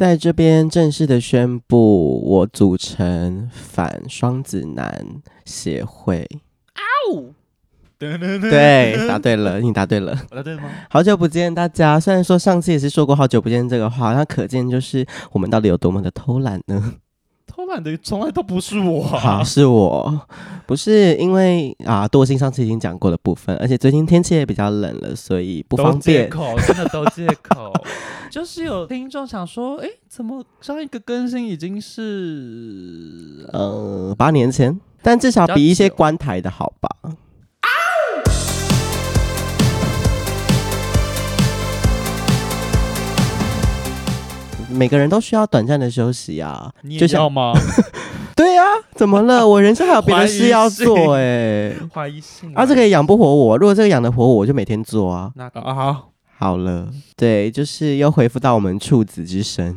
在这边正式的宣布，我组成反双子男协会。嗷！对，答对了，你答对了。我答对了吗？好久不见大家，虽然说上次也是说过好久不见这个话，那可见就是我们到底有多么的偷懒呢？偷懒的从来都不是我，好，是我，不是因为啊，惰性上次已经讲过的部分，而且最近天气也比较冷了，所以不方便。借口真的都借口，就是有听众想说，哎，怎么上一个更新已经是呃八年前，但至少比一些关台的好吧。每个人都需要短暂的休息啊，你也要吗？对呀、啊，怎么了？我人生还有别的事要做哎、欸，怀疑性啊，这个也养不活我。如果这个养得活我，我就每天做啊。那个啊好，好了，对，就是又恢复到我们处子之身，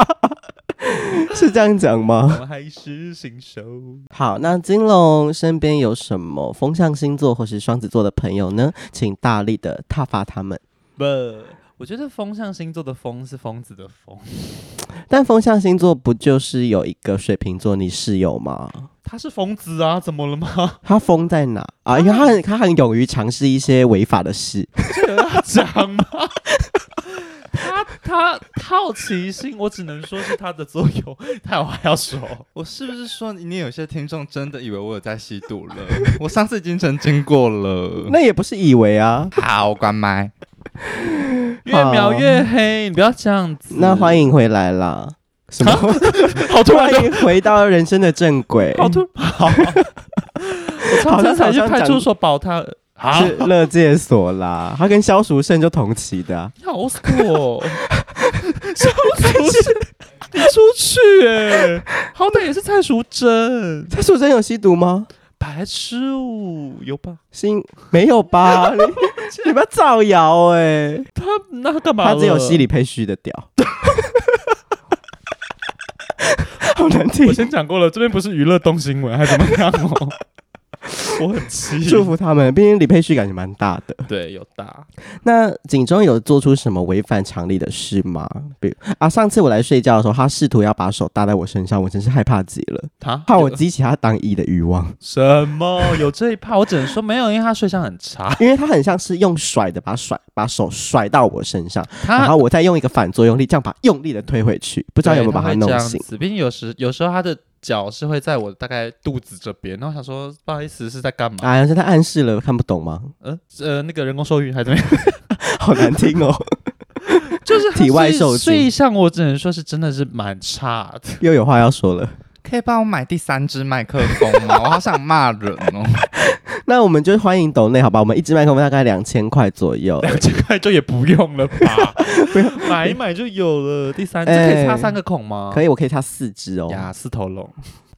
是这样讲吗？我还是新手。好，那金龙身边有什么风象星座或是双子座的朋友呢？请大力的挞伐他们。不。我觉得风象星座的风是疯子的疯，但风象星座不就是有一个水瓶座你室友吗？他是疯子啊，怎么了吗？他疯在哪啊？因为他很他很勇于尝试一些违法的事，这个要讲吗？他他好奇心，我只能说是他的作用。他有话要说，我是不是说你有些听众真的以为我有在吸毒了？我上次已经澄清过了，那也不是以为啊。好，关麦。越描越黑，你不要这样子。那欢迎回来啦！什么？好突然，回到人生的正轨。好突然，好。我上次才去派出所保他，是乐界所啦。他跟萧淑慎就同期的、啊。好死我！萧淑慎，你出去哎、欸！好歹也是蔡淑珍。蔡淑珍有吸毒吗？白痴哦，有吧？新没有吧？你 你不要造谣哎！他那干嘛？他只有西里佩虚的屌，好难听。我先讲过了，这边不是娱乐动新闻，还怎么样哦？我很气，祝福他们。毕竟李佩旭感觉蛮大的，对，有大。那警钟有做出什么违反常理的事吗？比如啊，上次我来睡觉的时候，他试图要把手搭在我身上，我真是害怕极了。他怕我激起他当一的欲望。什么？有这一怕？我只能说没有，因为他睡相很差。因为他很像是用甩的，把甩把手甩到我身上，然后我再用一个反作用力，这样把用力的推回去。不知道有没有把他弄醒？毕竟有时有时候他的。脚是会在我大概肚子这边，然后我想说不好意思是在干嘛？哎呀，是他暗示了，看不懂吗？呃呃，那个人工受孕还怎么样？好难听哦，就是 体外受精。睡相我只能说是真的是蛮差的。又有话要说了，可以帮我买第三支麦克风吗？我好想骂人哦。那我们就欢迎抖内，好吧？我们一支麦克风大概两千块左右，两千块就也不用了吧？不用买一买就有了。第三支可以插三个孔吗？可以，我可以插四支哦。呀，四头龙。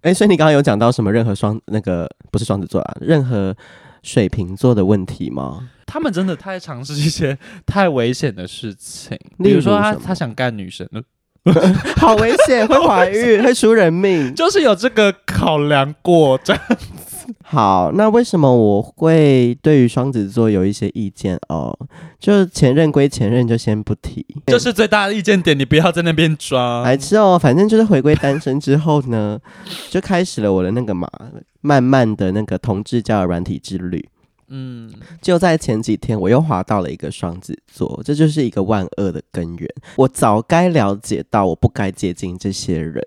哎，所以你刚刚有讲到什么任何双那个不是双子座啊，任何水瓶座的问题吗？他们真的太尝试一些太危险的事情，例如说他他想干女生的，好危险，会怀孕，会出人命，就是有这个考量过这样子。好，那为什么我会对于双子座有一些意见哦？就前任归前任，就先不提，这是最大的意见点，你不要在那边装。还是哦，反正就是回归单身之后呢，就开始了我的那个嘛，慢慢的那个同志交友软体之旅。嗯，就在前几天，我又滑到了一个双子座，这就是一个万恶的根源。我早该了解到，我不该接近这些人。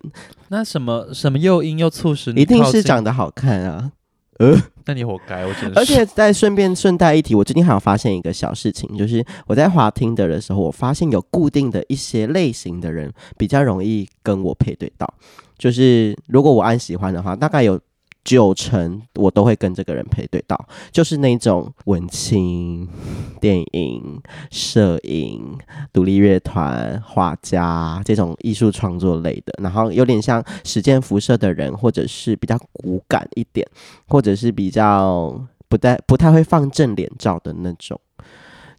那什么什么诱因又促使你？一定是长得好看啊。呃，那你活该，我觉得。而且再顺便顺带一提，我最近还有发现一个小事情，就是我在滑 Tinder 的时候，我发现有固定的一些类型的人比较容易跟我配对到。就是如果我按喜欢的话，大概有九成我都会跟这个人配对到，就是那种文青、电影、摄影、独立乐团、画家这种艺术创作类的，然后有点像时间辐射的人，或者是比较骨感一点，或者是比较不太不太会放正脸照的那种。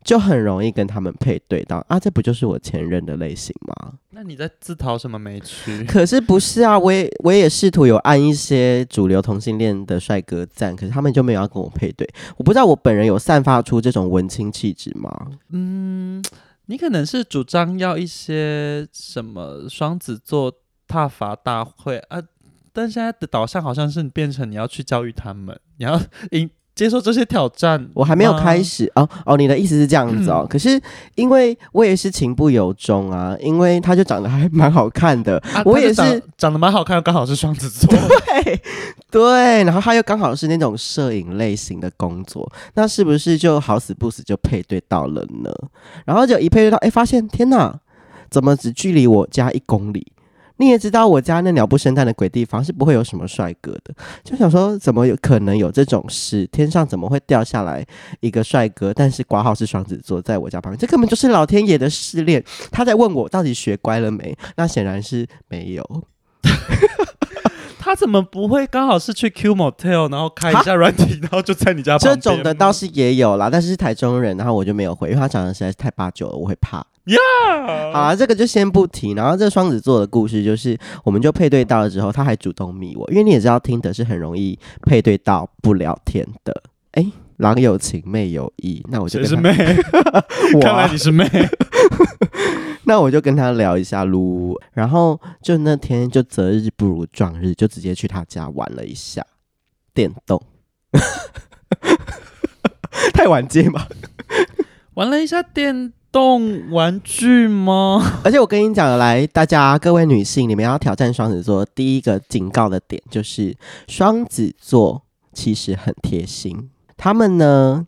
就很容易跟他们配对到啊，这不就是我前任的类型吗？那你在自讨什么没趣？可是不是啊，我也我也试图有按一些主流同性恋的帅哥赞，可是他们就没有要跟我配对。我不知道我本人有散发出这种文青气质吗？嗯，你可能是主张要一些什么双子座踏伐大会啊，但现在的导向好像是变成你要去教育他们，你要应。接受这些挑战，我还没有开始哦哦，你的意思是这样子哦？嗯、可是因为我也是情不由衷啊，因为他就长得还蛮好看的，啊、我也是长，长得蛮好看，刚好是双子座，对对，然后他又刚好是那种摄影类型的工作，那是不是就好死不死就配对到了呢？然后就一配对到，哎，发现天哪，怎么只距离我家一公里？你也知道我家那鸟不生蛋的鬼地方是不会有什么帅哥的，就想说怎么有可能有这种事？天上怎么会掉下来一个帅哥？但是挂号是双子座，在我家旁边，这根本就是老天爷的试炼。他在问我到底学乖了没？那显然是没有。他怎么不会刚好是去 Q Motel，然后开一下软体，然后就在你家旁边？这种的倒是也有啦，但是是台中人，然后我就没有回，因为他长得实在是太八九了，我会怕。呀，Yeah! 好啊，这个就先不提。然后这双子座的故事就是，我们就配对到了之后，他还主动密我，因为你也知道，听的是很容易配对到不聊天的。哎，郎有情妹有意，那我就跟他是妹，我看来你是妹。那我就跟他聊一下撸，然后就那天就择日不如撞日，就直接去他家玩了一下电动，太晚接嘛？玩了一下电动玩具吗？而且我跟你讲，来大家各位女性，你们要挑战双子座，第一个警告的点就是双子座其实很贴心，他们呢。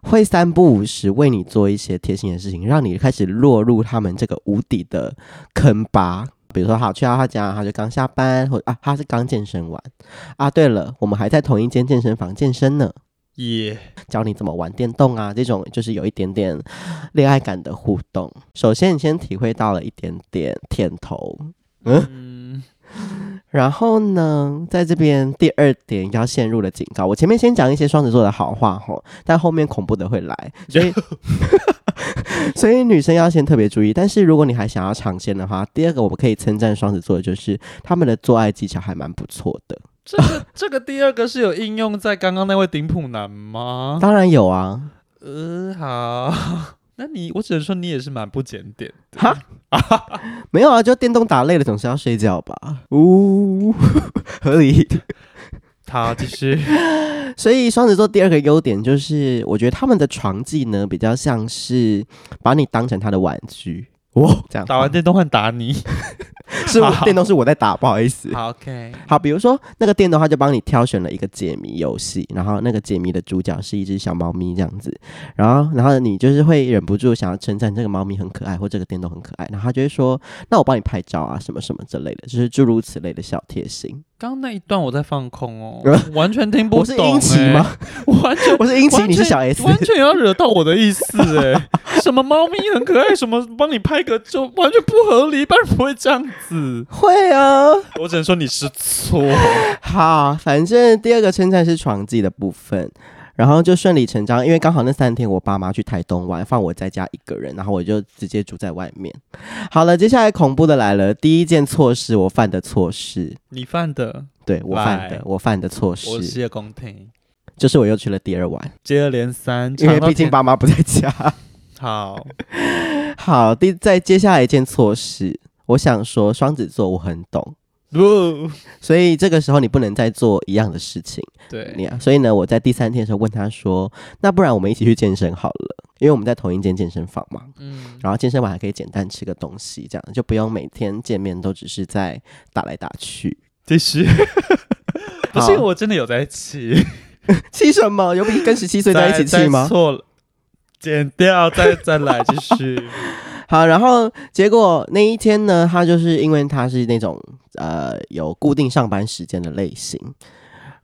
会三不五时为你做一些贴心的事情，让你开始落入他们这个无底的坑吧。比如说，好去到他家，他就刚下班，或啊，他是刚健身完啊。对了，我们还在同一间健身房健身呢。耶，Yeah. 教你怎么玩电动啊，这种就是有一点点恋爱感的互动。首先，你先体会到了一点点甜头，嗯。嗯然后呢，在这边第二点要陷入了警告。我前面先讲一些双子座的好话吼，但后面恐怖的会来，所以 所以女生要先特别注意。但是如果你还想要尝鲜的话，第二个我们可以称赞双子座的就是他们的做爱技巧还蛮不错的。这个这个第二个是有应用在刚刚那位顶普男吗？当然有啊。呃，好。那你，我只能说你也是蛮不检点的哈，没有啊，就电动打累了，总是要睡觉吧？呜，合理。好，继续。所以双子座第二个优点就是，我觉得他们的床技呢，比较像是把你当成他的玩具。哦，这样打完电动换打你。是我电动是我在打，不好意思。好，OK。好，比如说那个电动，他就帮你挑选了一个解谜游戏，然后那个解谜的主角是一只小猫咪这样子，然后然后你就是会忍不住想要称赞这个猫咪很可爱，或这个电动很可爱，然后他就会说，那我帮你拍照啊，什么什么之类的，就是诸如此类的小贴心。刚刚那一段我在放空哦，完全听不懂。我是英奇吗？完全我是英奇，你是小 S，完全要惹到我的意思哎！什么猫咪很可爱，什么帮你拍个就完全不合理，一般人不会这样子。会啊，我只能说你是错。好，反正第二个称赞是床技的部分。然后就顺理成章，因为刚好那三天我爸妈去台东玩，放我在家一个人，然后我就直接住在外面。好了，接下来恐怖的来了，第一件错事，我犯的错事，你犯的，对我犯的，来我犯的错事，我谢公听，就是我又去了第二晚，接二连三，因为毕竟爸妈不在家。好，好，第再接下来一件错事，我想说双子座我很懂。不，所以这个时候你不能再做一样的事情。对，你啊，所以呢，我在第三天的时候问他说：“那不然我们一起去健身好了，因为我们在同一间健身房嘛。嗯，然后健身完还可以简单吃个东西，这样就不用每天见面都只是在打来打去。”这是，不是我真的有在气，气什么？有比跟十七岁在一起气吗？错了，剪掉，再再来继续。好，然后结果那一天呢，他就是因为他是那种呃有固定上班时间的类型，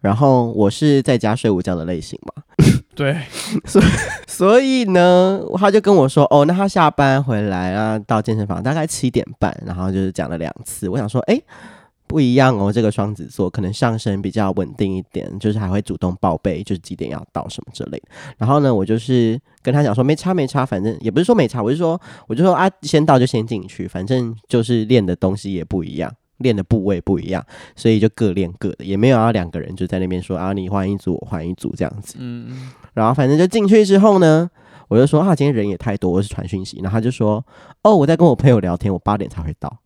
然后我是在家睡午觉的类型嘛，对，所以所以呢，他就跟我说，哦，那他下班回来啊，到健身房大概七点半，然后就是讲了两次，我想说，哎。不一样哦，这个双子座可能上升比较稳定一点，就是还会主动报备，就是几点要到什么之类的。然后呢，我就是跟他讲说没差没差，反正也不是说没差，我就说我就说啊，先到就先进去，反正就是练的东西也不一样，练的部位不一样，所以就各练各的，也没有要两个人就在那边说啊，你换一组我换一组这样子。嗯嗯。然后反正就进去之后呢，我就说啊，今天人也太多，我是传讯息。然后他就说，哦，我在跟我朋友聊天，我八点才会到。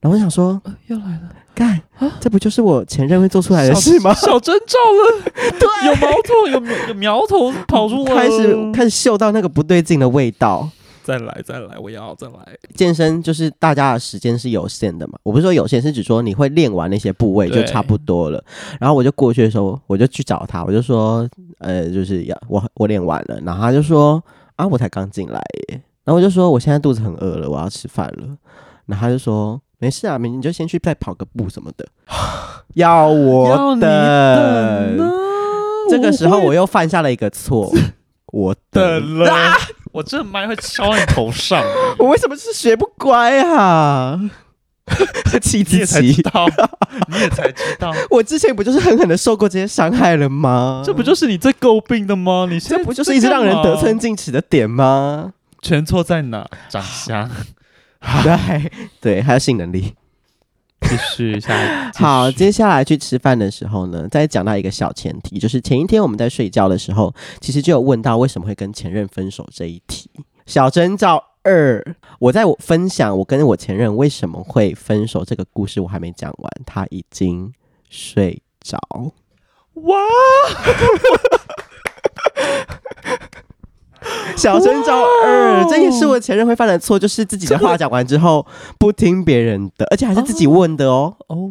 然后我想说，呃、又来了，干啊，这不就是我前任会做出来的事吗？小征兆了，对，有苗头，有有苗头跑出来，开始开始嗅到那个不对劲的味道。再来，再来，我要再来。健身就是大家的时间是有限的嘛，我不是说有限，是指说你会练完那些部位就差不多了。然后我就过去的时候，我就去找他，我就说，呃，就是要我我练完了，然后他就说，啊，我才刚进来耶。然后我就说，我现在肚子很饿了，我要吃饭了。然后他就说，没事啊，你就先去再跑个步什么的。要我等，要等啊，这个时候我又犯下了一个错，我等了。啊我这麦会敲在你头上，我为什么是学不乖啊？气自己，你也才知道，你也才知道，我之前不就是狠狠的受过这些伤害了吗？这不就是你最诟病的吗？你这不就是一直让人得寸进尺的点吗？全错在哪？长相，对对，还有性能力。继续一下。好，接下来去吃饭的时候呢，再讲到一个小前提，就是前一天我们在睡觉的时候，其实就有问到为什么会跟前任分手这一题。小征兆二，我在我分享我跟我前任为什么会分手这个故事，我还没讲完，他已经睡着。哇！小征兆二，这也是我前任会犯的错，就是自己的话讲完之后不听别人的，而且还是自己问的哦。哦，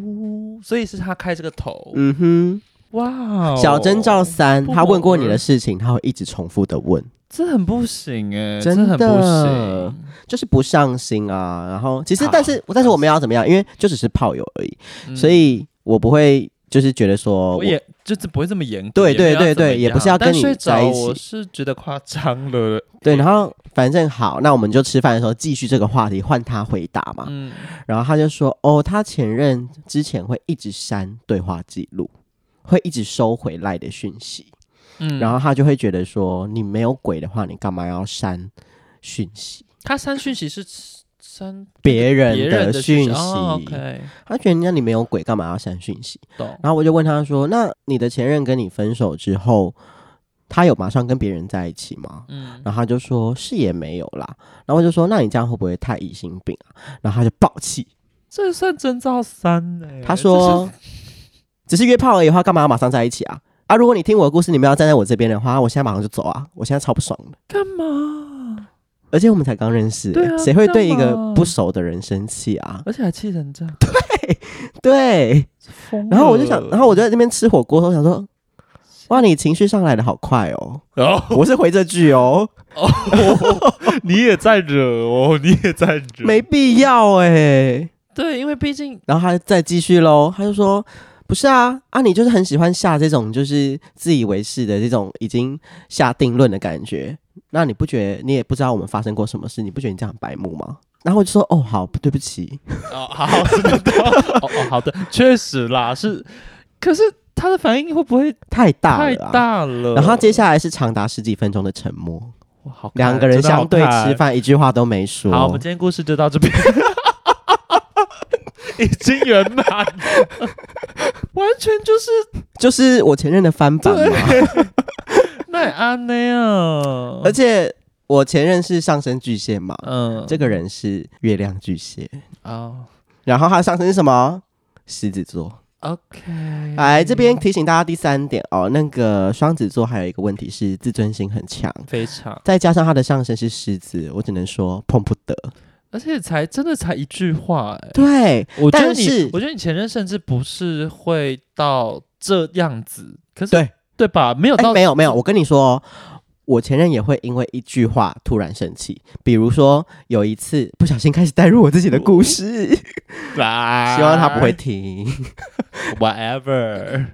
所以是他开这个头。嗯哼，哇！小征兆三，他问过你的事情，他会一直重复的问，这很不行哎，真的很不行，就是不上心啊。然后其实，但是但是我们要怎么样？因为就只是炮友而已，所以我不会。就是觉得说，我也就是不会这么严格。对对对对，也不是要跟你在一起。我是觉得夸张了。对，然后反正好，那我们就吃饭的时候继续这个话题，换他回答嘛。嗯。然后他就说：“哦，他前任之前会一直删对话记录，会一直收回来的讯息。嗯。然后他就会觉得说，你没有鬼的话，你干嘛要删讯息？他删讯息是。”删别人的讯息，哦 okay、他觉得人家里没有鬼，干嘛要删讯息？然后我就问他说：“那你的前任跟你分手之后，他有马上跟别人在一起吗？”嗯，然后他就说：“是也没有啦。”然后我就说：“那你这样会不会太疑心病啊？”然后他就爆气，这算征兆三呢？他说：“只是约炮而已的话，干嘛要马上在一起啊？啊，如果你听我的故事，你们要站在我这边的话，我现在马上就走啊！我现在超不爽的，干嘛？”而且我们才刚认识，谁会对一个不熟的人生气啊？而且还气成这样。对对，然后我就想，然后我就在那边吃火锅，我想说，哇，你情绪上来的好快哦！我是回这句哦，你也在惹哦，你也在惹，没必要哎。对，因为毕竟，然后他再继续喽，他就说，不是啊，啊，你就是很喜欢下这种就是自以为是的这种已经下定论的感觉。那你不觉得你也不知道我们发生过什么事？你不觉得你这样白目吗？然后我就说：“哦，好，对不起。哦” 哦，好，知道。哦哦，好的，确实啦，是。可是他的反应会不会太大了？太大了。然后接下来是长达十几分钟的沉默。哇，好，两个人相对吃饭，一句话都没说。好，我们今天故事就到这边，已经圆满了，完全就是就是我前任的翻版嘛。那安内啊！而且我前任是上升巨蟹嘛，嗯，这个人是月亮巨蟹哦，然后他上升是什么？狮子座。OK，来这边提醒大家第三点哦，那个双子座还有一个问题是自尊心很强，非常，再加上他的上升是狮子，我只能说碰不得。而且才真的才一句话，欸，对，我觉得你，我觉得你前任甚至不是会到这样子，可是对。对吧？没有到，没有没有。我跟你说，我前任也会因为一句话突然生气。比如说有一次不小心开始带入我自己的故事，希望他不会听。Whatever。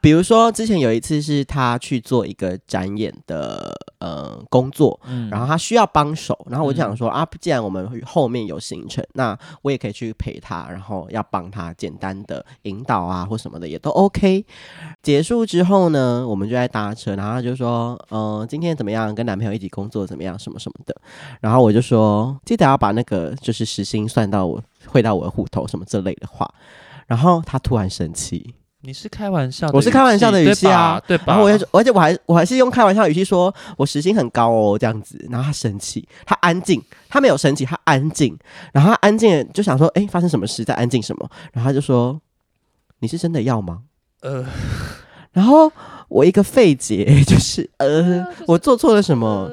比如说，之前有一次是他去做一个展演的呃工作，嗯、然后他需要帮手，然后我就想说、嗯、啊，既然我们后面有行程，那我也可以去陪他，然后要帮他简单的引导啊或什么的也都 OK。结束之后呢，我们就在搭车，然后他就说，嗯、呃，今天怎么样？跟男朋友一起工作怎么样？什么什么的。然后我就说，记得要把那个就是时薪算到我汇到我的户头什么这类的话。然后他突然生气。你是开玩笑的，我是开玩笑的语气啊，对吧？然后我就，而且我还我还是用开玩笑语气说，我时薪很高哦，这样子。然后他生气，他安静，他没有生气，他安静。然后他安静就想说，哎，发生什么事？在安静什么？然后他就说，你是真的要吗？呃，然后我一个费解，就是呃，我做错了什么？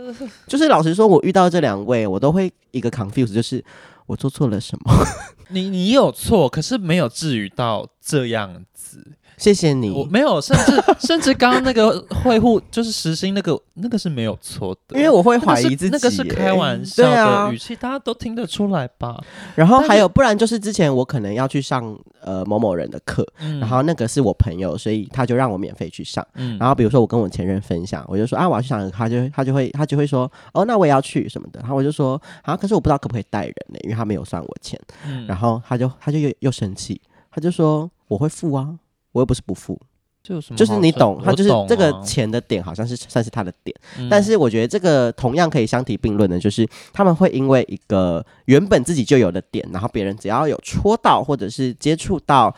就是老实说，我遇到这两位，我都会一个 confuse，就是我做错了什么？你你有错，可是没有至于到这样子。谢谢你。我没有，甚至 甚至刚刚那个会户就是实心那个那个是没有错的，因为我会怀疑自己，那个是开玩笑的语气，大家都听得出来吧？然后还有，不然就是之前我可能要去上呃某某人的课，然后那个是我朋友，所以他就让我免费去上。然后比如说我跟我前任分享，我就说啊我要去上，他就他就会他就会说哦那我也要去什么的，然后我就说啊可是我不知道可不可以带人呢，因为他没有算我钱。然后他就他就又又生气，他就说我会付啊。我又不是不付，就，就是你懂，他就是这个钱的点，好像是啊、算是他的点。嗯、但是我觉得这个同样可以相提并论的，就是他们会因为一个原本自己就有的点，然后别人只要有戳到或者是接触到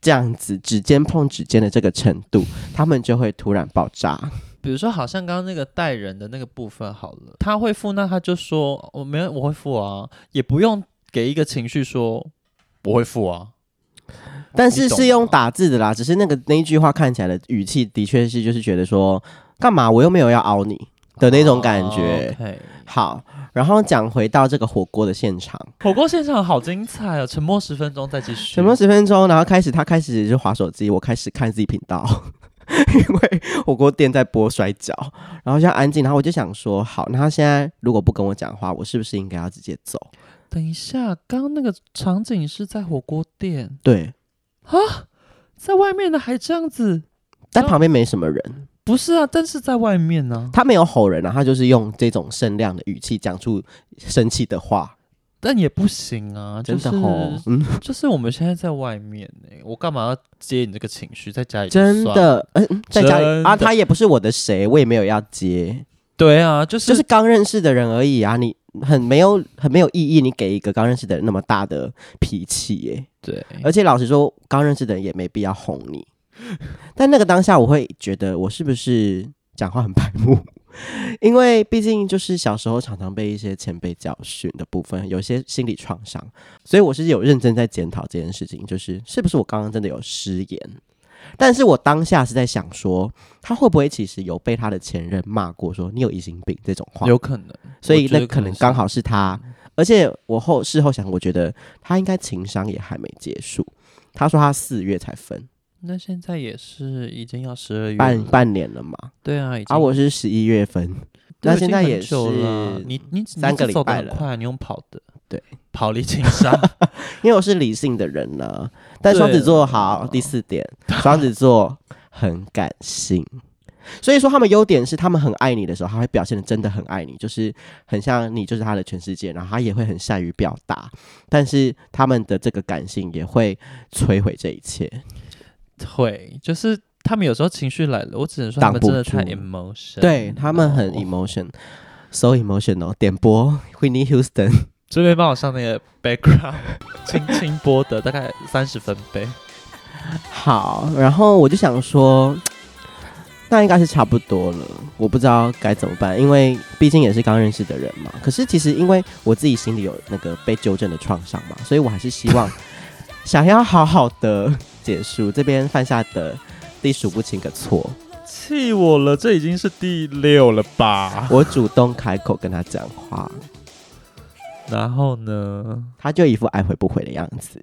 这样子指尖碰指尖的这个程度，他们就会突然爆炸。比如说，好像刚刚那个带人的那个部分，好了，他会付，那他就说我没有，我会付啊，也不用给一个情绪说我会付啊。但是是用打字的啦，只是那个那一句话看起来的语气的确是就是觉得说干嘛我又没有要凹你的那种感觉。Oh, okay. 好，然后讲回到这个火锅的现场，火锅现场好精彩哦！沉默十分钟再继续，沉默十分钟，然后开始他开始就划手机，我开始看自己频道，因为火锅店在播摔跤，然后就安静，然后我就想说，好，那他现在如果不跟我讲话，我是不是应该要直接走？等一下，刚刚那个场景是在火锅店，对。啊，在外面的还这样子，但旁边没什么人。不是啊，但是在外面呢、啊，他没有吼人啊，他就是用这种声量的语气讲出生气的话，但也不行啊，就是、真的吼，嗯，就是我们现在在外面呢、欸，我干嘛要接你这个情绪？在家里真的，嗯、呃，在家里啊，他也不是我的谁，我也没有要接，对啊，就是就是刚认识的人而已啊，你。很没有很没有意义，你给一个刚认识的人那么大的脾气耶。对，而且老实说，刚认识的人也没必要哄你。但那个当下，我会觉得我是不是讲话很白目？因为毕竟就是小时候常常被一些前辈教训的部分，有些心理创伤，所以我是有认真在检讨这件事情，就是是不是我刚刚真的有失言。但是我当下是在想说，他会不会其实有被他的前任骂过，说你有疑心病这种话？有可能，所以那可能刚好是他。而且我后事后想，我觉得他应该情商也还没结束。他说他四月才分，那现在也是已经要十二月半半年了嘛？对啊，而、啊、我是十一月份，那现在也是你你三个礼拜了，快，你用跑的。对，跑离情商，因为我是理性的人呢。但双子座好，第四点，双子座很感性，所以说他们优点是他们很爱你的时候，他会表现的真的很爱你，就是很像你就是他的全世界，然后他也会很善于表达。但是他们的这个感性也会摧毁这一切，会就是他们有时候情绪来了，我只能说他们真的太 emotion，对他们很 emotion，so emotional。点播 Whitney Houston。这边帮我上那个 background，轻轻播的大概三十分贝。好，然后我就想说，那应该是差不多了。我不知道该怎么办，因为毕竟也是刚认识的人嘛。可是其实因为我自己心里有那个被纠正的创伤嘛，所以我还是希望 想要好好的结束这边犯下的第数不清的错。气我了，这已经是第六了吧？我主动开口跟他讲话。然后呢，他就一副爱回不回的样子，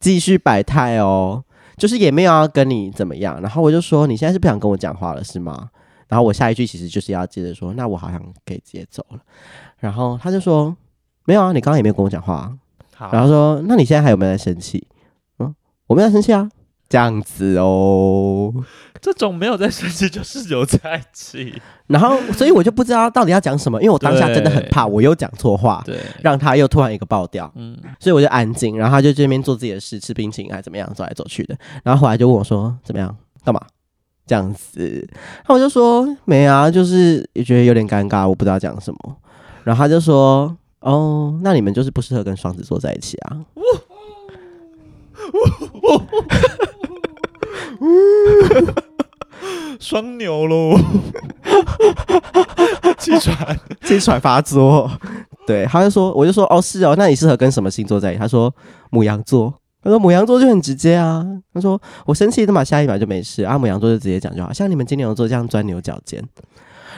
继续摆态哦，就是也没有要跟你怎么样。然后我就说，你现在是不想跟我讲话了是吗？然后我下一句其实就是要接着说，那我好像可以直接走了。然后他就说，没有啊，你刚刚也没有跟我讲话然后说，那你现在还有没有在生气？嗯，我没有生气啊。这样子哦，这种没有在生气就是有在气，然后所以我就不知道到底要讲什么，因为我当下真的很怕我又讲错话，对，让他又突然一个爆掉，嗯，所以我就安静，然后他就这边做自己的事，吃冰淇淋还怎么样，走来走去的，然后后来就问我说怎么样，干嘛？这样子，然后我就说没啊，就是也觉得有点尴尬，我不知道讲什么，然后他就说哦，那你们就是不适合跟双子座在一起啊。双牛喽，气喘，气喘发作。对，他就说，我就说，哦，是哦，那你适合跟什么星座在一起？他说母羊座。他说母羊座就很直接啊。他说我生气，他妈下一秒就没事啊。母羊座就直接讲就好，像你们金牛座这样钻牛角尖。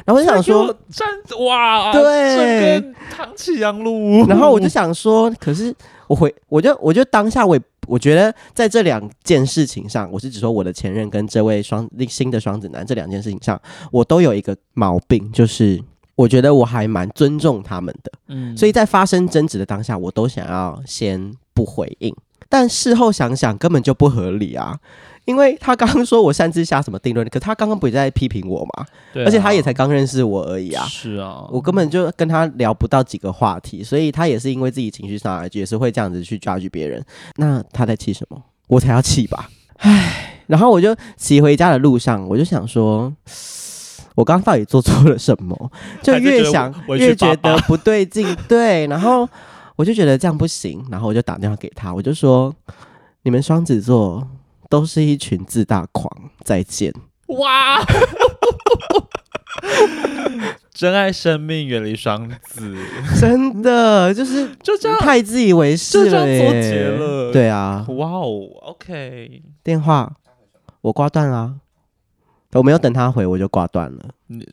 然后我就想说，站哇，对，扛起羊路。然后我就想说，可是我回，我就我就当下我我觉得在这两件事情上，我是指说我的前任跟这位双新的双子男这两件事情上，我都有一个毛病，就是我觉得我还蛮尊重他们的，嗯，所以在发生争执的当下，我都想要先不回应。但事后想想，根本就不合理啊！因为他刚刚说我擅自下什么定论，可他刚刚不也在批评我吗？对啊，而且他也才刚认识我而已啊！是啊，我根本就跟他聊不到几个话题，所以他也是因为自己情绪上来，也是会这样子去 judge 别人。那他在气什么？我才要气吧！唉，然后我就骑回家的路上，我就想说，我刚刚到底做错了什么？就越想越觉得不对劲，对，然后。我就觉得这样不行，然后我就打电话给他，我就说：“你们双子座都是一群自大狂，再见。”哇！珍爱生命，远离双子，真的就是就这样太自以为是了，就这样做结了。对啊，哇哦，OK，电话我挂断了，我没有等他回，我就挂断了。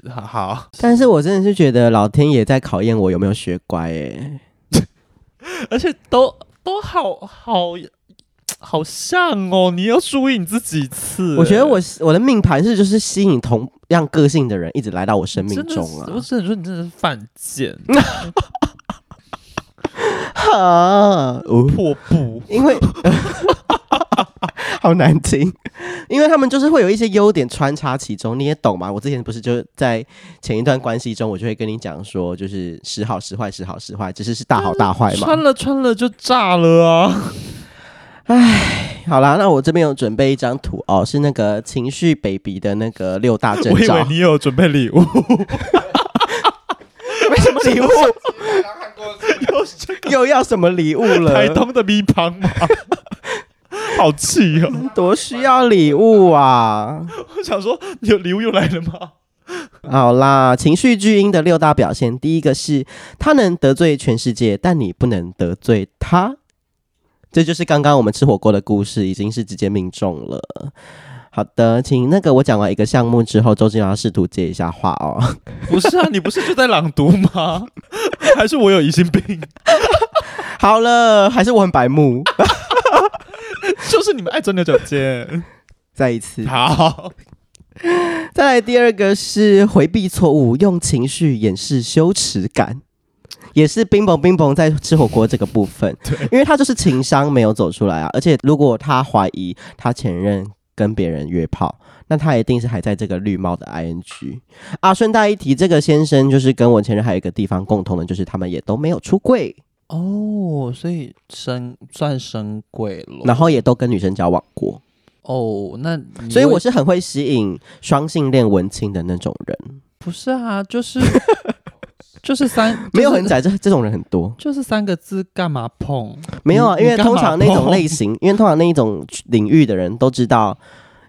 好好，但是我真的是觉得老天爷在考验我有没有学乖哎。而且都都好好 好像哦，你要注意你自己一次。我觉得我我的命盘是就是吸引同样个性的人一直来到我生命中啊。我只能说你真的是犯贱，哈，破布，因为。好难听，因为他们就是会有一些优点穿插其中，你也懂吗？我之前不是就在前一段关系中，我就会跟你讲说，就是时好时坏，时好时坏，只是是大好大坏嘛。穿了穿了就炸了啊！哎，好啦，那我这边有准备一张图哦，是那个情绪 baby 的那个六大征兆。我以为你有准备礼物，为什么礼物？又 又要什么礼物了？台东的蜜糖吗？好气哦！多需要礼物啊！我想说，有礼物又来了吗？好啦，情绪巨婴的六大表现，第一个是他能得罪全世界，但你不能得罪他。这就是刚刚我们吃火锅的故事，已经是直接命中了。好的，请那个我讲完一个项目之后，周金要试图接一下话哦。不是啊，你不是就在朗读吗？还是我有疑心病？好了，还是我很白目。就是你们爱钻牛角尖，再一次好，再来第二个是回避错误，用情绪掩饰羞耻感，也是冰崩冰崩在吃火锅这个部分，对，因为他就是情商没有走出来啊，而且如果他怀疑他前任跟别人约炮，那他一定是还在这个绿帽的 ing 啊。顺带一提，这个先生就是跟我前任还有一个地方共同的，就是他们也都没有出柜。哦，所以生算生贵了，然后也都跟女生交往过。哦，那所以我是很会吸引双性恋文青的那种人。不是啊，就是就是三，就是、没有很窄，这这种人很多。就是三个字，干嘛碰？没有啊，因为通常那种类型，因为通常那一种领域的人都知道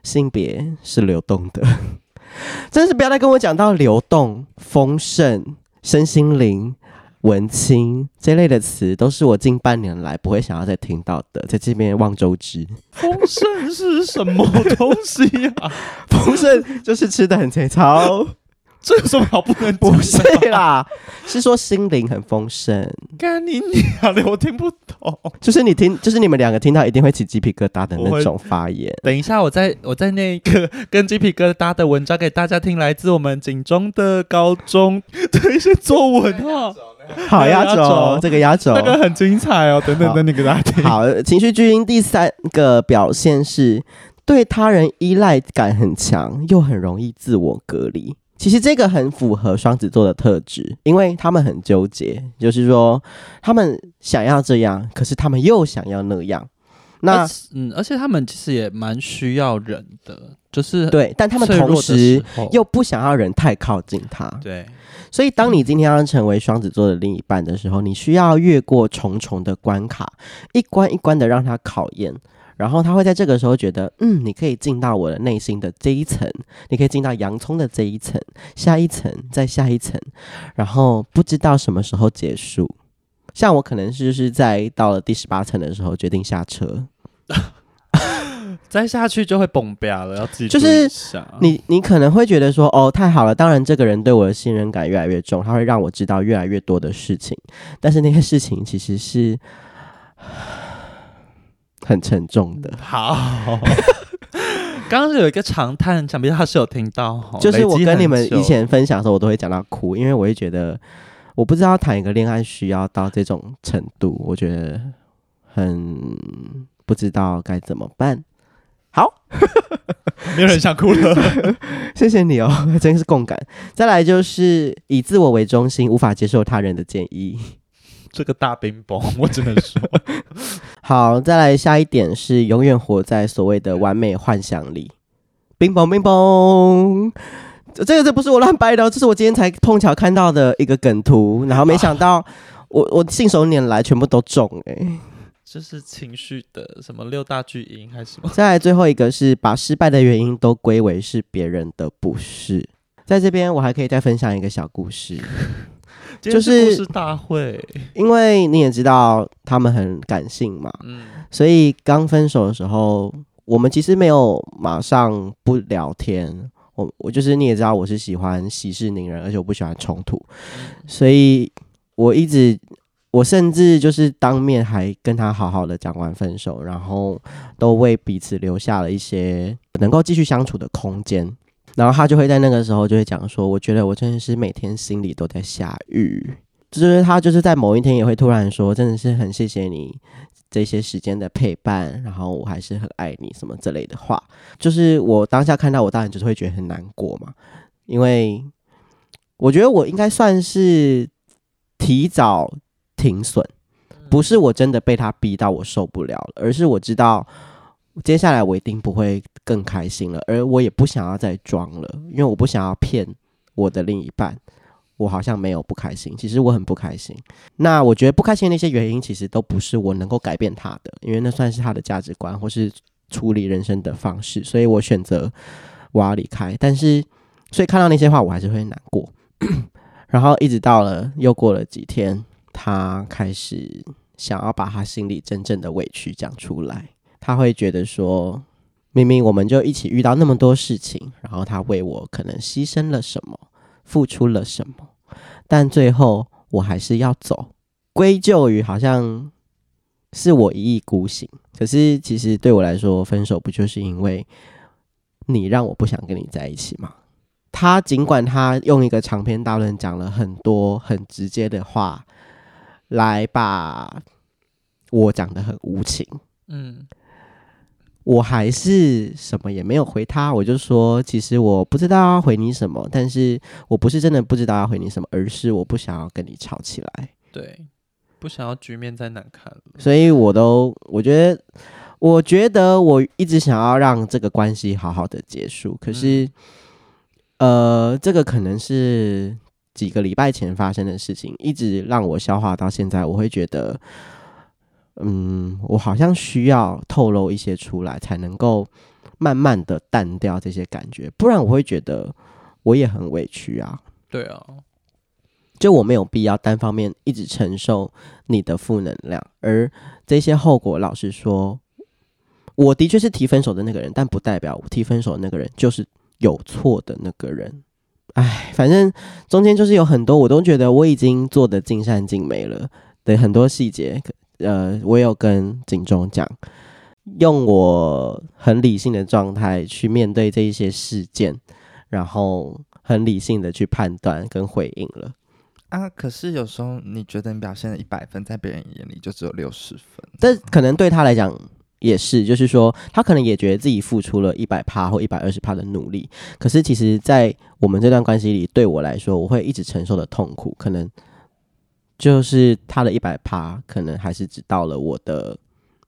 性别是流动的。真是不要再跟我讲到流动、丰盛、身心灵。文青这类的词都是我近半年来不会想要再听到的，在这边望周知。丰盛是什么东西啊？丰盛就是吃的很粗糙。这有什么好不能？不是啦，是说心灵很丰盛。干你娘的，我听不懂。就是你听，就是你们两个听到一定会起鸡皮疙瘩的那种发言。等一下，我在我在那个 跟鸡皮疙瘩的文章给大家听，来自我们警中的高中的一些作文哈。好，压轴，这个压轴，那个很精彩哦。等等等，你给大家听。好，情绪巨婴第三个表现是对他人依赖感很强，又很容易自我隔离。其实这个很符合双子座的特质，因为他们很纠结，就是说他们想要这样，可是他们又想要那样。那嗯，而且他们其实也蛮需要人的，就是对，但他们同时又不想要人太靠近他。对，所以当你今天要成为双子座的另一半的时候，你需要越过重重的关卡，一关一关的让他考验，然后他会在这个时候觉得，嗯，你可以进到我的内心的这一层，你可以进到洋葱的这一层，下一层，再下一层，然后不知道什么时候结束。像我可能是就是在到了第十八层的时候决定下车。再下去就会崩掉了，要自己就是你，你可能会觉得说，哦，太好了，当然这个人对我的信任感越来越重，他会让我知道越来越多的事情，但是那些事情其实是很沉重的。好，刚刚是有一个长叹，想必他是有听到，就是我跟你们以前分享的时候，我都会讲到哭，因为我会觉得，我不知道谈一个恋爱需要到这种程度，我觉得很不知道该怎么办。好，没有人想哭了，谢谢你哦，真是共感。再来就是以自我为中心，无法接受他人的建议，这个大冰雹，我只能说。好，再来下一点是永远活在所谓的完美幻想里，冰崩冰崩。这个这不是我乱掰的，这是我今天才碰巧看到的一个梗图，然后没想到我我信手拈来，全部都中哎、欸。这是情绪的什么六大巨婴还是什么？再来最后一个是把失败的原因都归为是别人的不是。在这边我还可以再分享一个小故事，就是故事大会，因为你也知道他们很感性嘛，嗯，所以刚分手的时候，我们其实没有马上不聊天。我我就是你也知道我是喜欢息事宁人，而且我不喜欢冲突，所以我一直。我甚至就是当面还跟他好好的讲完分手，然后都为彼此留下了一些能够继续相处的空间。然后他就会在那个时候就会讲说：“我觉得我真的是每天心里都在下雨。”就是他就是在某一天也会突然说：“真的是很谢谢你这些时间的陪伴，然后我还是很爱你什么之类的话。”就是我当下看到，我当然就是会觉得很难过嘛，因为我觉得我应该算是提早。停损，不是我真的被他逼到我受不了了，而是我知道接下来我一定不会更开心了，而我也不想要再装了，因为我不想要骗我的另一半，我好像没有不开心，其实我很不开心。那我觉得不开心的那些原因，其实都不是我能够改变他的，因为那算是他的价值观或是处理人生的方式，所以我选择我要离开。但是，所以看到那些话，我还是会难过。然后一直到了又过了几天。他开始想要把他心里真正的委屈讲出来，他会觉得说，明明我们就一起遇到那么多事情，然后他为我可能牺牲了什么，付出了什么，但最后我还是要走，归咎于好像是我一意孤行。可是其实对我来说，分手不就是因为你让我不想跟你在一起吗？他尽管他用一个长篇大论讲了很多很直接的话。来把我讲得很无情，嗯，我还是什么也没有回他，我就说，其实我不知道要回你什么，但是我不是真的不知道要回你什么，而是我不想要跟你吵起来，对，不想要局面再难看了，所以我都我觉得，我觉得我一直想要让这个关系好好的结束，可是，嗯、呃，这个可能是。几个礼拜前发生的事情，一直让我消化到现在。我会觉得，嗯，我好像需要透露一些出来，才能够慢慢的淡掉这些感觉。不然我会觉得我也很委屈啊。对啊，就我没有必要单方面一直承受你的负能量，而这些后果，老实说，我的确是提分手的那个人，但不代表我提分手的那个人就是有错的那个人。哎，反正中间就是有很多，我都觉得我已经做得尽善尽美了。对，很多细节，呃，我有跟警钟讲，用我很理性的状态去面对这一些事件，然后很理性的去判断跟回应了。啊，可是有时候你觉得你表现了一百分，在别人眼里就只有六十分，但可能对他来讲。也是，就是说，他可能也觉得自己付出了一百趴或一百二十趴的努力，可是其实，在我们这段关系里，对我来说，我会一直承受的痛苦，可能就是他的一百趴，可能还是只到了我的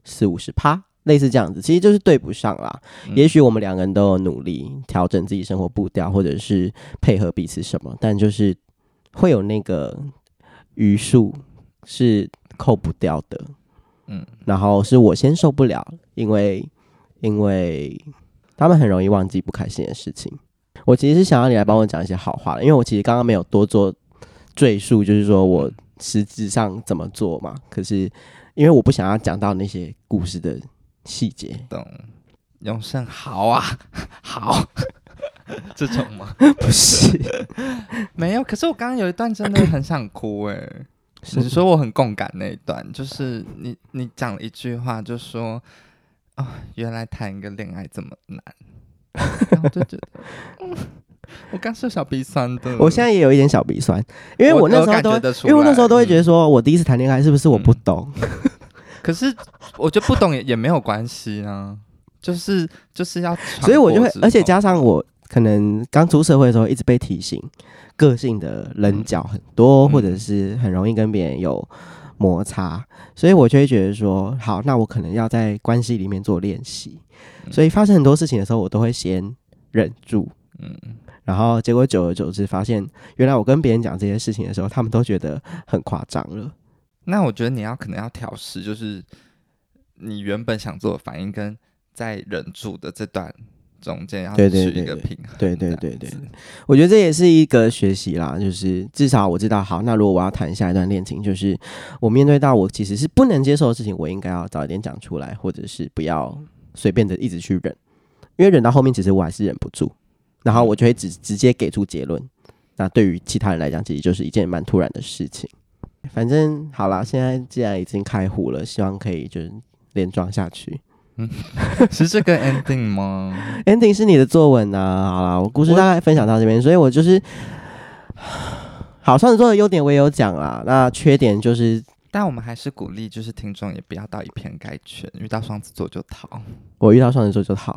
四五十趴，类似这样子，其实就是对不上啦。嗯、也许我们两个人都有努力调整自己生活步调，或者是配合彼此什么，但就是会有那个余数是扣不掉的。嗯，然后是我先受不了，因为因为他们很容易忘记不开心的事情。我其实是想要你来帮我讲一些好话的，因为我其实刚刚没有多做赘述，就是说我实质上怎么做嘛。可是因为我不想要讲到那些故事的细节。懂？永胜好啊，好，这种吗？不是，没有。可是我刚刚有一段真的很想哭哎、欸。你说我很共感那一段，就是你你讲了一句话，就说啊、哦，原来谈一个恋爱这么难，然后就觉得，嗯、我刚是小鼻酸的，我现在也有一点小鼻酸，因为我那时候都，因为我那时候都会觉得说，我第一次谈恋爱是不是我不懂？嗯、可是我觉得不懂也也没有关系啊，就是就是要，所以我就会，而且加上我可能刚出社会的时候一直被提醒。个性的棱角很多，或者是很容易跟别人有摩擦，所以我就会觉得说，好，那我可能要在关系里面做练习。所以发生很多事情的时候，我都会先忍住，嗯，然后结果久而久之，发现原来我跟别人讲这些事情的时候，他们都觉得很夸张了。那我觉得你要可能要调试，就是你原本想做的反应跟在忍住的这段。中间要取一个平衡，对对对对，我觉得这也是一个学习啦。就是至少我知道，好，那如果我要谈下一段恋情，就是我面对到我其实是不能接受的事情，我应该要早一点讲出来，或者是不要随便的一直去忍，因为忍到后面，其实我还是忍不住，然后我就会直直接给出结论。那对于其他人来讲，其实就是一件蛮突然的事情。反正好啦，现在既然已经开户了，希望可以就是连庄下去。嗯，是这个 ending 吗？ending 是你的作文啊。好了，我故事大概分享到这边，所以我就是好双子座的优点我也有讲啦。那缺点就是，但我们还是鼓励，就是听众也不要到以偏概全，遇到双子座就逃。我遇到双子座就逃。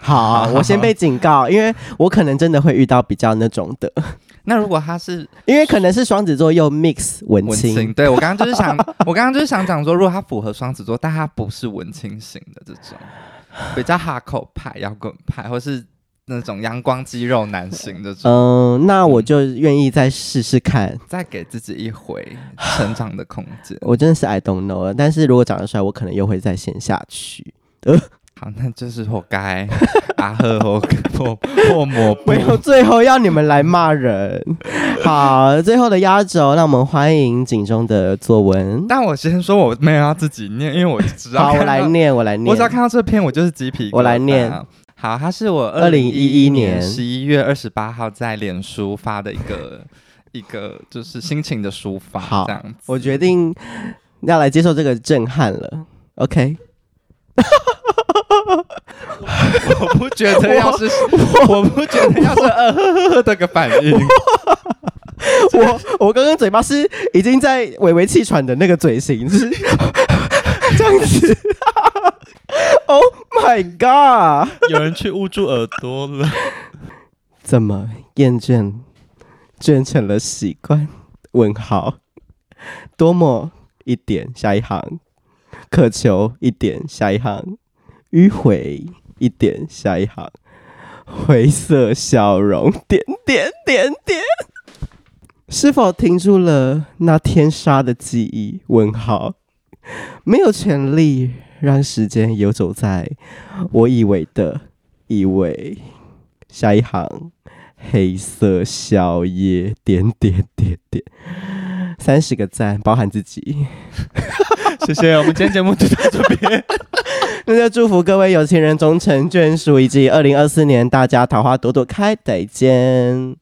好，我先被警告，因为我可能真的会遇到比较那种的。那如果他是 因为可能是双子座又 mix 文青，文青，对，我刚刚就是想，我刚刚就是想讲说，如果他符合双子座，但他不是文青型的这种，比较哈口派、摇滚派，或是那种阳光肌肉男型这种，嗯，那我就愿意再试试看，再给自己一回成长的空间。我真的是 I don't know 了，但是如果长得帅，我可能又会再陷下去。呃好，那就是活该。阿赫活破破抹，没有最后要你们来骂人。好，最后的压轴，让我们欢迎警中的作文。但我先说，我没有要自己念，因为我知道。好，我来念，我来念。我只要看到这篇，我就是鸡皮。我来念。好，它是我二零一一年十一月二十八号在脸书发的一个一个就是心情的抒发。好，这样子。我决定要来接受这个震撼了。OK。我不觉得要是我，我不觉得要是呃呵呵这个反应。我我刚刚嘴巴是已经在微微气喘的那个嘴型，是这样子。Oh my god！有人去捂住耳朵了？怎么厌倦倦成了习惯？问号。多么一点，下一行。渴求一点，下一行。迂回一点，下一行，灰色笑容，点点点点，是否停住了那天杀的记忆？问号，没有权利让时间游走在我以为的以为。下一行，黑色宵夜，点点点点，三十个赞，包含自己。谢谢，我们今天节目就到这边。那就祝福各位有情人终成眷属，以及二零二四年大家桃花朵朵开。再见。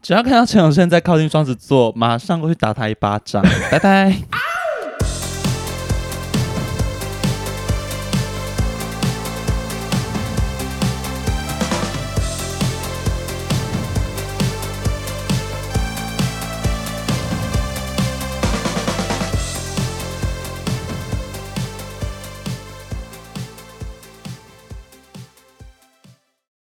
只要看到陈永生在靠近双子座，马上过去打他一巴掌。拜拜。